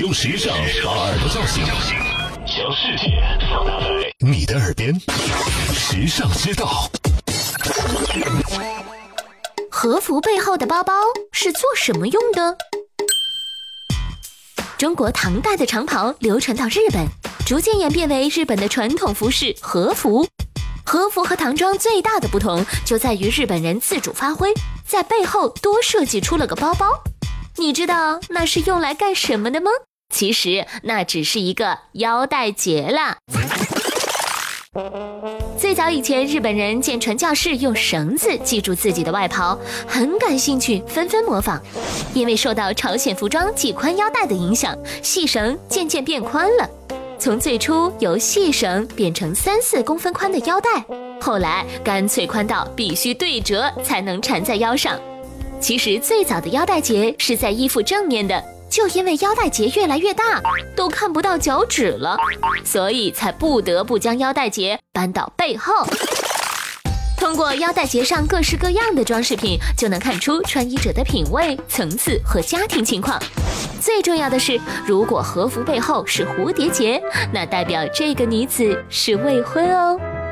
用时尚把耳朵叫醒，将世界放大在你的耳边，时尚之道。和服背后的包包是做什么用的？中国唐代的长袍流传到日本，逐渐演变为日本的传统服饰和服。和服和唐装最大的不同就在于日本人自主发挥，在背后多设计出了个包包。你知道那是用来干什么的吗？其实那只是一个腰带结啦。最早以前，日本人见传教士用绳子系住自己的外袍，很感兴趣，纷纷模仿。因为受到朝鲜服装系宽腰带的影响，细绳渐渐变宽了。从最初由细绳变成三四公分宽的腰带，后来干脆宽到必须对折才能缠在腰上。其实最早的腰带结是在衣服正面的。就因为腰带结越来越大，都看不到脚趾了，所以才不得不将腰带结搬到背后。通过腰带结上各式各样的装饰品，就能看出穿衣者的品味、层次和家庭情况。最重要的是，如果和服背后是蝴蝶结，那代表这个女子是未婚哦。